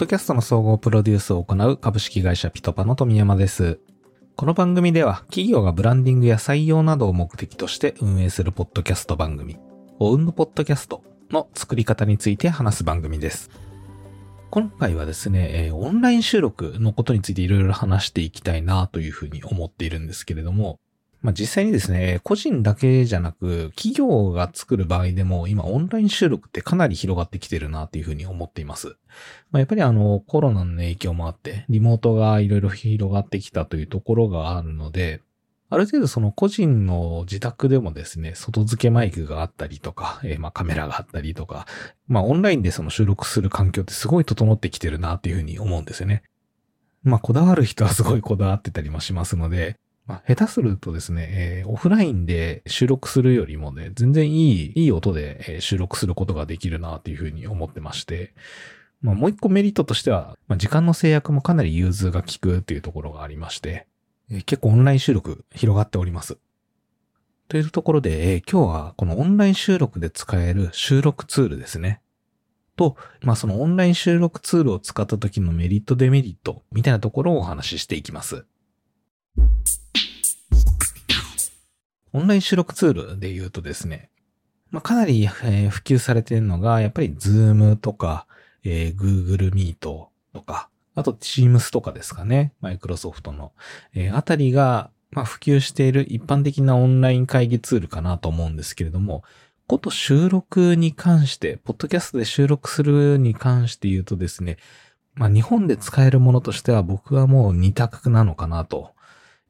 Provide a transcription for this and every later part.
ドキャストの総合プロデュースを行う株式会社ピトパの富山です。この番組では企業がブランディングや採用などを目的として運営するポッドキャスト番組、オウンドポッドキャストの作り方について話す番組です。今回はですね、オンライン収録のことについていろいろ話していきたいなというふうに思っているんですけれども、まあ、実際にですね、個人だけじゃなく、企業が作る場合でも、今オンライン収録ってかなり広がってきてるなっていうふうに思っています。まあ、やっぱりあの、コロナの影響もあって、リモートがいろいろ広がってきたというところがあるので、ある程度その個人の自宅でもですね、外付けマイクがあったりとか、えー、まあカメラがあったりとか、まあオンラインでその収録する環境ってすごい整ってきてるなっていうふうに思うんですよね。まあこだわる人はすごいこだわってたりもしますので、まあ、下手するとですね、えー、オフラインで収録するよりもね、全然いい、いい音で収録することができるなっていうふうに思ってまして、まあ、もう一個メリットとしては、まあ、時間の制約もかなり融通が効くっていうところがありまして、えー、結構オンライン収録広がっております。というところで、えー、今日はこのオンライン収録で使える収録ツールですね。と、まあそのオンライン収録ツールを使った時のメリットデメリットみたいなところをお話ししていきます。オンライン収録ツールで言うとですね、まあ、かなり、え、普及されているのが、やっぱり Zoom とか、えー、Google Meet とか、あと Teams とかですかね。マイクロソフトの、えー、あたりが、まあ、普及している一般的なオンライン会議ツールかなと思うんですけれども、こと収録に関して、ポッドキャストで収録するに関して言うとですね、まあ、日本で使えるものとしては僕はもう二択なのかなと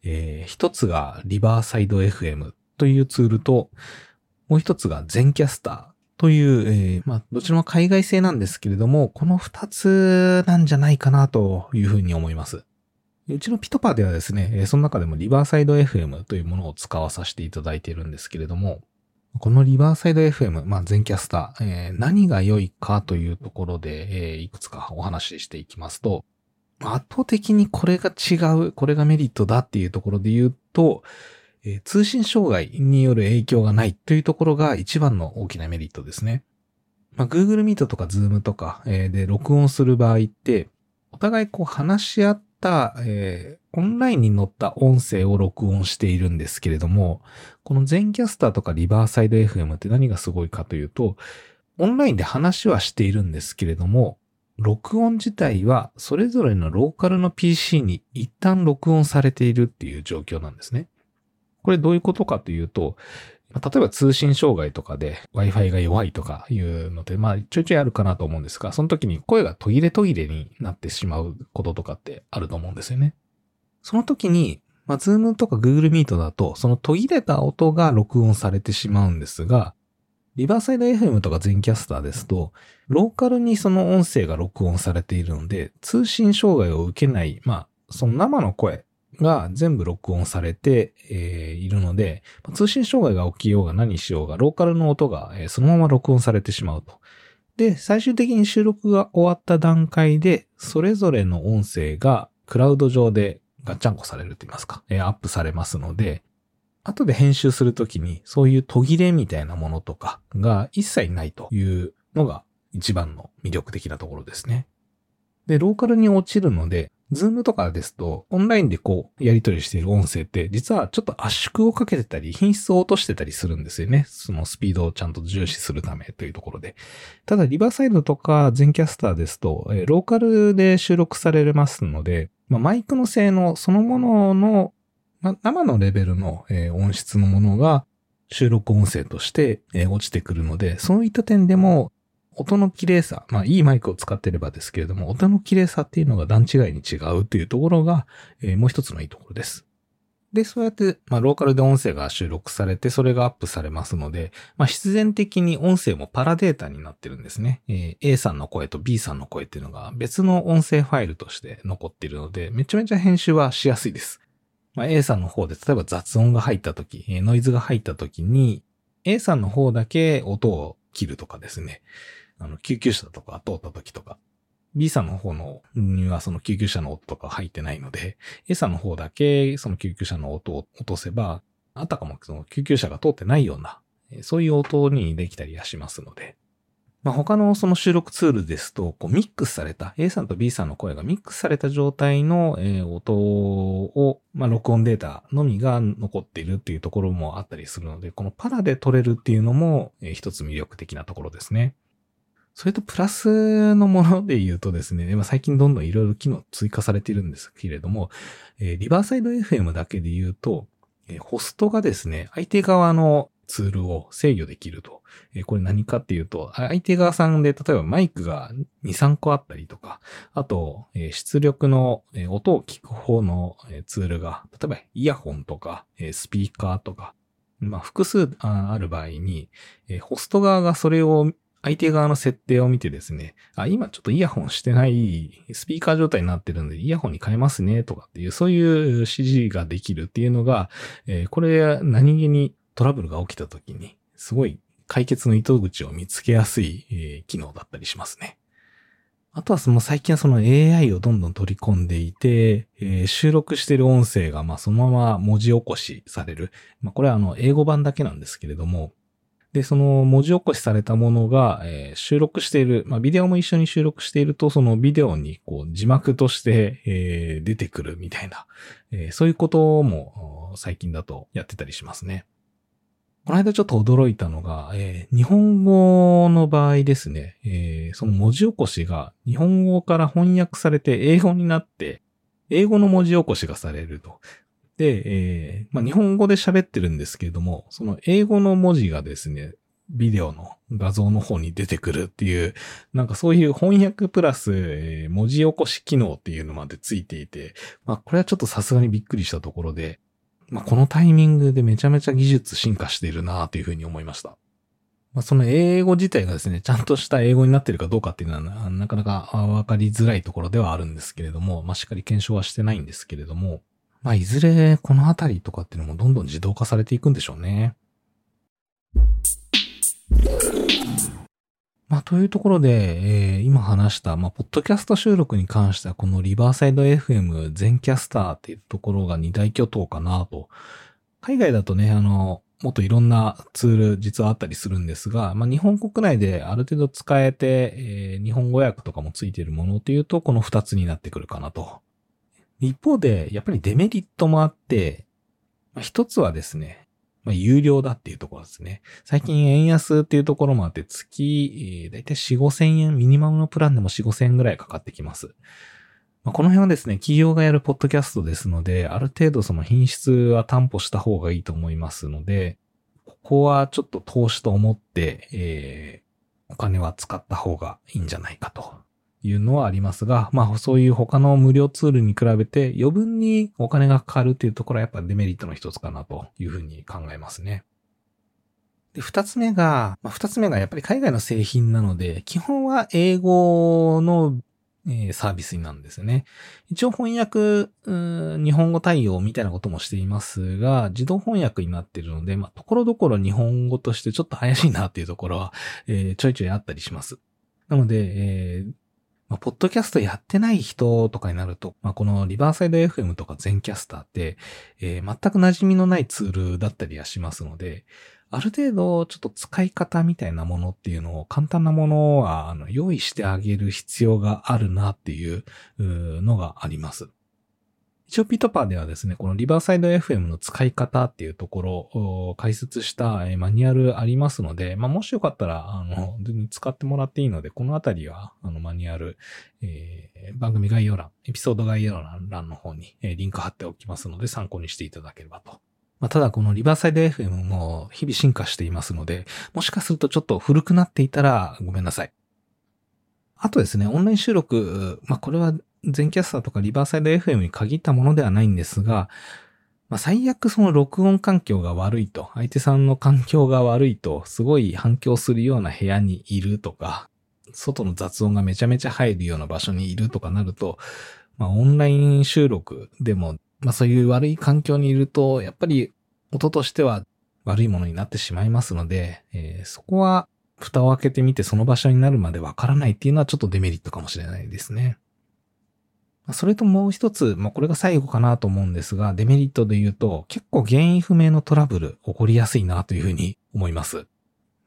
えー、一つがリバーサイド FM というツールと、もう一つが全キャスターという、えー、まあ、どちらも海外製なんですけれども、この二つなんじゃないかなというふうに思います。うちのピトパではですね、その中でもリバーサイド FM というものを使わさせていただいているんですけれども、このリバーサイド FM、まあ、全キャスター、えー、何が良いかというところで、えー、いくつかお話ししていきますと、圧倒的にこれが違う、これがメリットだっていうところで言うと、えー、通信障害による影響がないというところが一番の大きなメリットですね。まあ、Google Meet とか Zoom とか、えー、で録音する場合って、お互いこう話し合った、えー、オンラインに載った音声を録音しているんですけれども、この全キャスターとかリバーサイド FM って何がすごいかというと、オンラインで話はしているんですけれども、録音自体はそれぞれのローカルの PC に一旦録音されているっていう状況なんですね。これどういうことかというと、例えば通信障害とかで Wi-Fi が弱いとかいうので、まあちょいちょいあるかなと思うんですが、その時に声が途切れ途切れになってしまうこととかってあると思うんですよね。その時に、まあ Zoom とか Google Meet だと、その途切れた音が録音されてしまうんですが、リバーサイド FM とか全キャスターですと、ローカルにその音声が録音されているので、通信障害を受けない、まあ、その生の声が全部録音されて、えー、いるので、通信障害が起きようが何しようが、ローカルの音が、えー、そのまま録音されてしまうと。で、最終的に収録が終わった段階で、それぞれの音声がクラウド上でガッチャンコされると言いますか、えー、アップされますので、後で編集するときに、そういう途切れみたいなものとかが一切ないというのが一番の魅力的なところですね。で、ローカルに落ちるので、 Zoom とかですと、オンラインでこう、やり取りしている音声って、実はちょっと圧縮をかけてたり、品質を落としてたりするんですよね。そのスピードをちゃんと重視するためというところで。ただ、リバーサイドとか Zencastr ですと、ローカルで収録されますので、まあ、マイクの性能そのもののま生のレベルの、えー、音質のものが収録音声として、えー、落ちてくるので、そういった点でも、音の綺麗さ、まあいいマイクを使ってればですけれども、音の綺麗さっていうのが段違いに違うというところが、えー、もう一つのいいところです。で、そうやって、まあ、ローカルで音声が収録されて、それがアップされますので、まあ、必然的に音声もパラデータになってるんですね。えー、A さんの声と B さんの声っていうのが別の音声ファイルとして残っているので、めちゃめちゃ編集はしやすいです。まあ、A さんの方で、例えば雑音が入った時、ノイズが入った時に、A さんの方だけ音を切るとかですね。あの、救急車とか通った時とか。B さんの方のにはその救急車の音とか入ってないので、A さんの方だけその救急車の音を落とせば、あたかもその救急車が通ってないような、そういう音にできたりはしますので。まあ、他のその収録ツールですと、こうミックスされた A さんと B さんの声がミックスされた状態の、音を、まあ、録音データのみが残っているっていうところもあったりするので、このパラで撮れるっていうのも、一つ魅力的なところですね。それとプラスのもので言うとですね、まあ、最近どんどんいろいろ機能追加されているんですけれども、リバーサイド FM だけで言うと、ホストがですね、相手側のツールを制御できると。えこれ何かっていうと、相手側さんで、例えばマイクが2、3個あったりとか、あと、え出力の、え音を聞く方の、えツールが、例えばイヤホンとか、えスピーカーとか、まあ、複数ある場合に、えホスト側がそれを相手側の設定を見てですね、あ、今ちょっとイヤホンしてないスピーカー状態になってるんで、イヤホンに変えますね、とかっていう、そういう指示ができるっていうのが、えー、これ何気にトラブルが起きた時に、すごい解決の糸口を見つけやすい、えー、機能だったりしますね。あとはその最近はその AI をどんどん取り込んでいて、えー、収録している音声がまあそのまま文字起こしされる。まあこれはあの英語版だけなんですけれども、で、その文字起こしされたものが、えー、収録している、まあビデオも一緒に収録していると、そのビデオにこう字幕として、えー、出てくるみたいな、えー、そういうことも最近だとやってたりしますね。この間ちょっと驚いたのが、えー、日本語の場合ですね、えー、その文字起こしが日本語から翻訳されて英語になって、英語の文字起こしがされると。で、えー、まあ、日本語で喋ってるんですけれども、その英語の文字がですね、ビデオの画像の方に出てくるっていう、なんかそういう翻訳プラス、えー、文字起こし機能っていうのまでついていて、まあこれはちょっとさすがにびっくりしたところで、まあ、このタイミングでめちゃめちゃ技術進化しているなというふうに思いました。まあ、その英語自体がですね、ちゃんとした英語になってるかどうかっていうのはなかなかわかりづらいところではあるんですけれども、まあ、しっかり検証はしてないんですけれども、まあ、いずれこのあたりとかっていうのもどんどん自動化されていくんでしょうね。まあ、というところで、えー、今話した、まあ、ポッドキャスト収録に関しては、このリバーサイド FM 全キャスターっていうところが二大巨頭かなと。海外だとね、あの、もっといろんなツール実はあったりするんですが、まあ、日本国内である程度使えて、えー、日本語訳とかもついているものっていうと、この二つになってくるかなと。一方で、やっぱりデメリットもあって、まあ、一つはですね、まあ、有料だっていうところですね。最近円安っていうところもあって、月、えー、だいたい4、5千円、ミニマムのプランでも4、5千円ぐらいかかってきます。まあ、この辺はですね、企業がやるポッドキャストですので、ある程度その品質は担保した方がいいと思いますので、ここはちょっと投資と思って、えー、お金は使った方がいいんじゃないかというのはありますが、まあそういう他の無料ツールに比べて余分にお金がかかるっていうところはやっぱデメリットの一つかなというふうに考えますね。で、二つ目が、まあ、二つ目がやっぱり海外の製品なので、基本は英語の、え、サービスになるんですよね。一応翻訳、日本語対応みたいなこともしていますが、自動翻訳になっているので、まあ、ところどころ日本語としてちょっと怪しいなっていうところは、えー、ちょいちょいあったりします。なので、えー、まあ、ポッドキャストやってない人とかになると、まあ、このリバーサイド FM とか全キャスターって、えー、全く馴染みのないツールだったりはしますので、ある程度ちょっと使い方みたいなものっていうのを簡単なものはあの用意してあげる必要があるなっていうのがあります。一応ピトパーではですね、このリバーサイド FM の使い方っていうところを解説したマニュアルありますので、まあ、もしよかったら、あの、使ってもらっていいので、このあたりは、あの、マニュアル、えー、番組概要欄、エピソード概要欄の方に、リンク貼っておきますので、参考にしていただければと。まあ、ただこのリバーサイド FM も日々進化していますので、もしかするとちょっと古くなっていたらごめんなさい。あとですね、オンライン収録、まあ、これは全キャスターとかリバーサイド FM に限ったものではないんですが、まあ、最悪その録音環境が悪いと、相手さんの環境が悪いと、すごい反響するような部屋にいるとか、外の雑音がめちゃめちゃ入るような場所にいるとかなると、まあ、オンライン収録でも、まあ、そういう悪い環境にいると、やっぱり音としては悪いものになってしまいますので、えー、そこは蓋を開けてみてその場所になるまでわからないっていうのはちょっとデメリットかもしれないですね。それともう一つ、まあ、これが最後かなと思うんですが、デメリットで言うと、結構原因不明のトラブル起こりやすいなというふうに思います。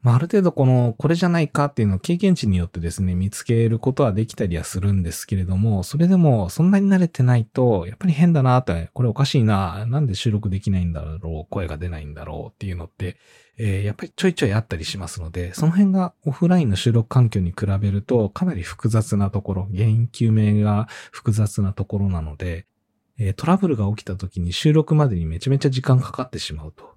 まあ、ある程度この、これじゃないかっていうのを経験値によってですね、見つけることはできたりはするんですけれども、それでもそんなに慣れてないと、やっぱり変だなって、これおかしいな、なんで収録できないんだろう、声が出ないんだろうっていうのって、えー、やっぱりちょいちょいあったりしますので、その辺がオフラインの収録環境に比べるとかなり複雑なところ、原因究明が複雑なところなので、え、トラブルが起きた時に収録までにめちゃめちゃ時間かかってしまうと。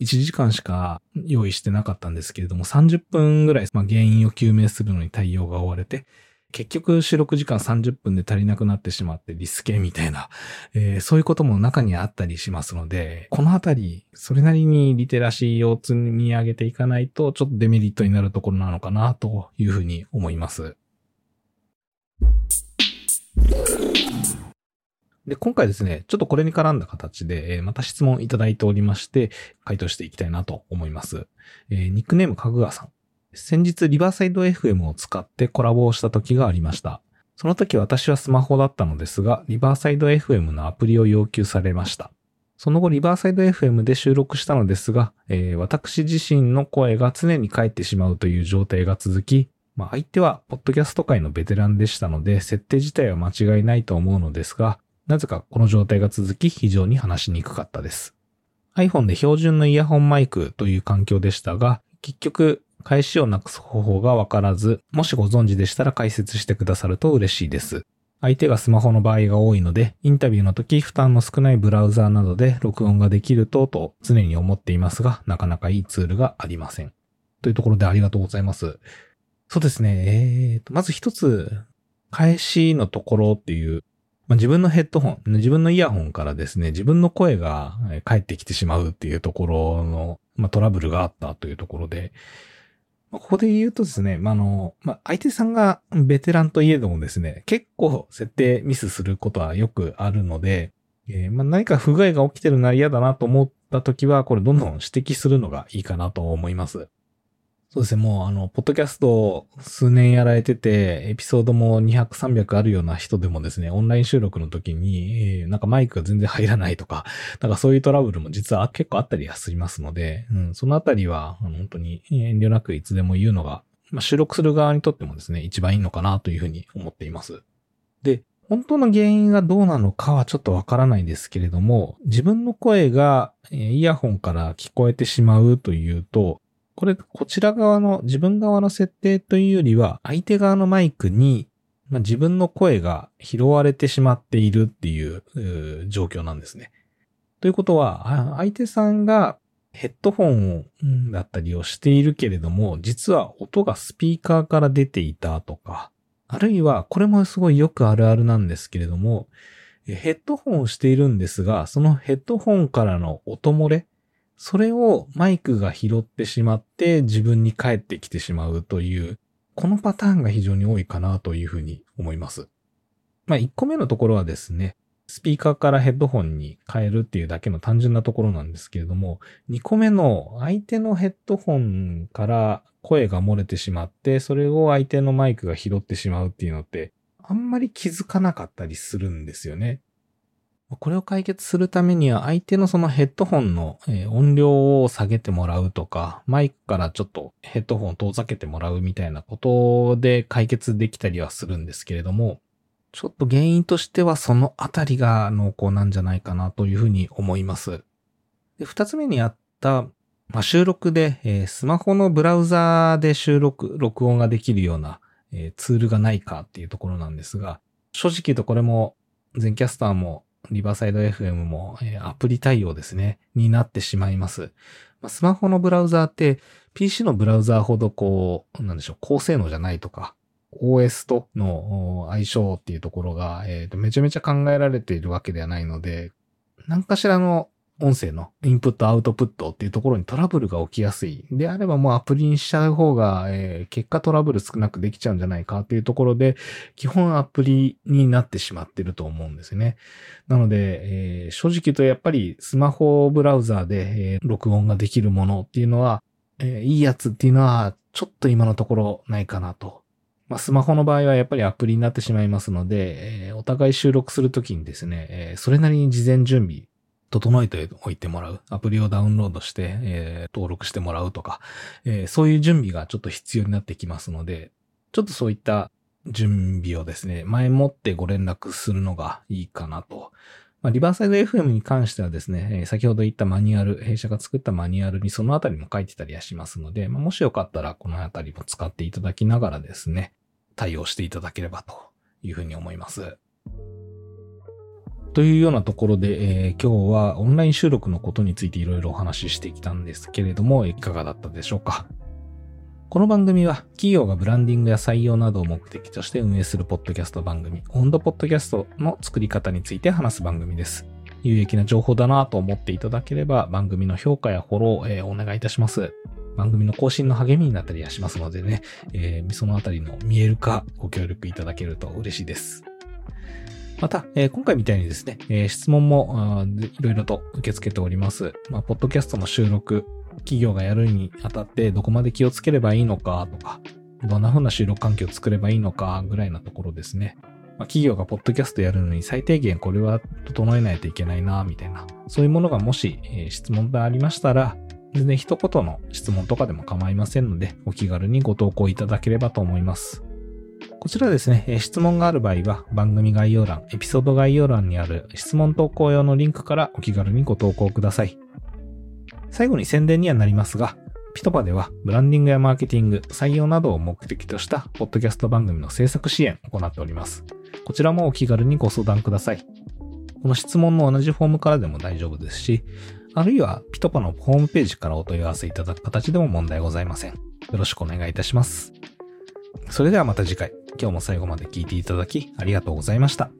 1時間しか用意してなかったんですけれども、30分ぐらい、まあ、原因を究明するのに対応が追われて、結局収録時間30分で足りなくなってしまってリスケみたいな、えー、そういうことも中にあったりしますので、このあたり、それなりにリテラシーを積み上げていかないと、ちょっとデメリットになるところなのかなというふうに思います。で、今回ですね、ちょっとこれに絡んだ形で、え、また質問いただいておりまして、回答していきたいなと思います。え、ニックネームかぐわさん。先日、リバーサイド FM を使ってコラボをした時がありました。その時私はスマホだったのですが、リバーサイド FM のアプリを要求されました。その後、リバーサイド FM で収録したのですが、えー、私自身の声が常に返ってしまうという状態が続き、まあ、相手は、ポッドキャスト界のベテランでしたので、設定自体は間違いないと思うのですが、なぜかこの状態が続き非常に話しにくかったです。iPhone で標準のイヤホンマイクという環境でしたが、結局、返しをなくす方法がわからず、もしご存知でしたら解説してくださると嬉しいです。相手がスマホの場合が多いので、インタビューの時負担の少ないブラウザーなどで録音ができるとと常に思っていますが、なかなかいいツールがありません。というところでありがとうございます。そうですね。えーと、まず一つ、返しのところっていうまあ、自分のヘッドホン、自分のイヤホンからですね、自分の声が返ってきてしまうっていうところの、まあ、トラブルがあったというところで、まここで言うとですね、まあ、の、ま、相手さんがベテランといえどもですね、結構設定ミスすることはよくあるので、えー、ま、何か不具合が起きてるなら嫌だなと思った時は、これどんどん指摘するのがいいかなと思います。そうですね、もうあの、ポッドキャスト数年やられてて、エピソードも200、300あるような人でもですね、オンライン収録の時に、えー、なんかマイクが全然入らないとか、なんかそういうトラブルも実は結構あったりはしますので、うん、そのあたりは、本当に遠慮なくいつでも言うのが、まあ、収録する側にとってもですね、一番いいのかなというふうに思っています。で、本当の原因がどうなのかはちょっとわからないですけれども、自分の声がイヤホンから聞こえてしまうというと、これ、こちら側の、自分側の設定というよりは、相手側のマイクに、まあ、自分の声が拾われてしまっているっていう状況なんですね。ということは、相手さんがヘッドフォンを、だったりをしているけれども、実は音がスピーカーから出ていたとか、あるいは、これもすごいよくあるあるなんですけれども、ヘッドホンをしているんですが、そのヘッドホンからの音漏れ、それをマイクが拾ってしまって自分に返ってきてしまうという、このパターンが非常に多いかなというふうに思います。まあ、1個目のところはですね、スピーカーからヘッドホンに変えるっていうだけの単純なところなんですけれども、2個目の相手のヘッドホンから声が漏れてしまって、それを相手のマイクが拾ってしまうっていうのって、あんまり気づかなかったりするんですよね。これを解決するためには相手のそのヘッドホンの音量を下げてもらうとか、マイクからちょっとヘッドホンを遠ざけてもらうみたいなことで解決できたりはするんですけれども、ちょっと原因としてはそのあたりが濃厚なんじゃないかなというふうに思います。で二つ目にあった、まあ、収録で、えー、スマホのブラウザーで収録、録音ができるような、えー、ツールがないかっていうところなんですが、正直言うとこれも全キャスターもリバーサイド FM も、えー、アプリ対応ですね、になってしまいます。まあ、スマホのブラウザーって PC のブラウザーほどこう、なんでしょう、高性能じゃないとか、OS との相性っていうところが、えーと、めちゃめちゃ考えられているわけではないので、何かしらの音声のインプットアウトプットっていうところにトラブルが起きやすい。であればもうアプリにしちゃう方が、えー、結果トラブル少なくできちゃうんじゃないかっていうところで、基本アプリになってしまってると思うんですね。なので、えー、正直言うとやっぱりスマホブラウザーで、えー、録音ができるものっていうのは、えいいやつっていうのはちょっと今のところないかなと。ま、スマホの場合はやっぱりアプリになってしまいますので、えお互い収録するときにですね、えそれなりに事前準備整えておいてもらう。アプリをダウンロードして、えー、登録してもらうとか、えー、そういう準備がちょっと必要になってきますので、ちょっとそういった準備をですね、前もってご連絡するのがいいかなと。まあ、リバーサイド FM に関してはですね、えー、先ほど言ったマニュアル、弊社が作ったマニュアルにそのあたりも書いてたりはしますので、まあ、もしよかったらこのあたりも使っていただきながらですね、対応していただければというふうに思います。というようなところで、えー、今日はオンライン収録のことについていろいろお話ししてきたんですけれども、いかがだったでしょうか？この番組は企業がブランディングや採用などを目的として運営するポッドキャスト番組、オンドポッドキャストの作り方について話す番組です。有益な情報だなと思っていただければ番組の評価やフォロー、え、お願いいたします。番組の更新の励みになったりはしますのでね、えー、そのあたりの見える化ご協力いただけると嬉しいです。また、えー、今回みたいにですね、えー、質問もいろいろと受け付けております。まあ、ポッドキャストの収録、企業がやるにあたってどこまで気をつければいいのかとか、どんな風な収録環境を作ればいいのかぐらいなところですね。まあ、企業がポッドキャストやるのに最低限これは整えないといけないな、みたいな。そういうものがもし、えー、質問がありましたら、全然一言の質問とかでも構いませんので、お気軽にご投稿いただければと思います。こちらですね、質問がある場合は番組概要欄、エピソード概要欄にある質問投稿用のリンクからお気軽にご投稿ください。最後に宣伝にはなりますが、ピトパではブランディングやマーケティング、採用などを目的としたポッドキャスト番組の制作支援を行っております。こちらもお気軽にご相談ください。この質問の同じフォームからでも大丈夫ですし、あるいはピトパのホームページからお問い合わせいただく形でも問題ございません。よろしくお願いいたします。それではまた次回。今日も最後まで聞いていただきありがとうございました。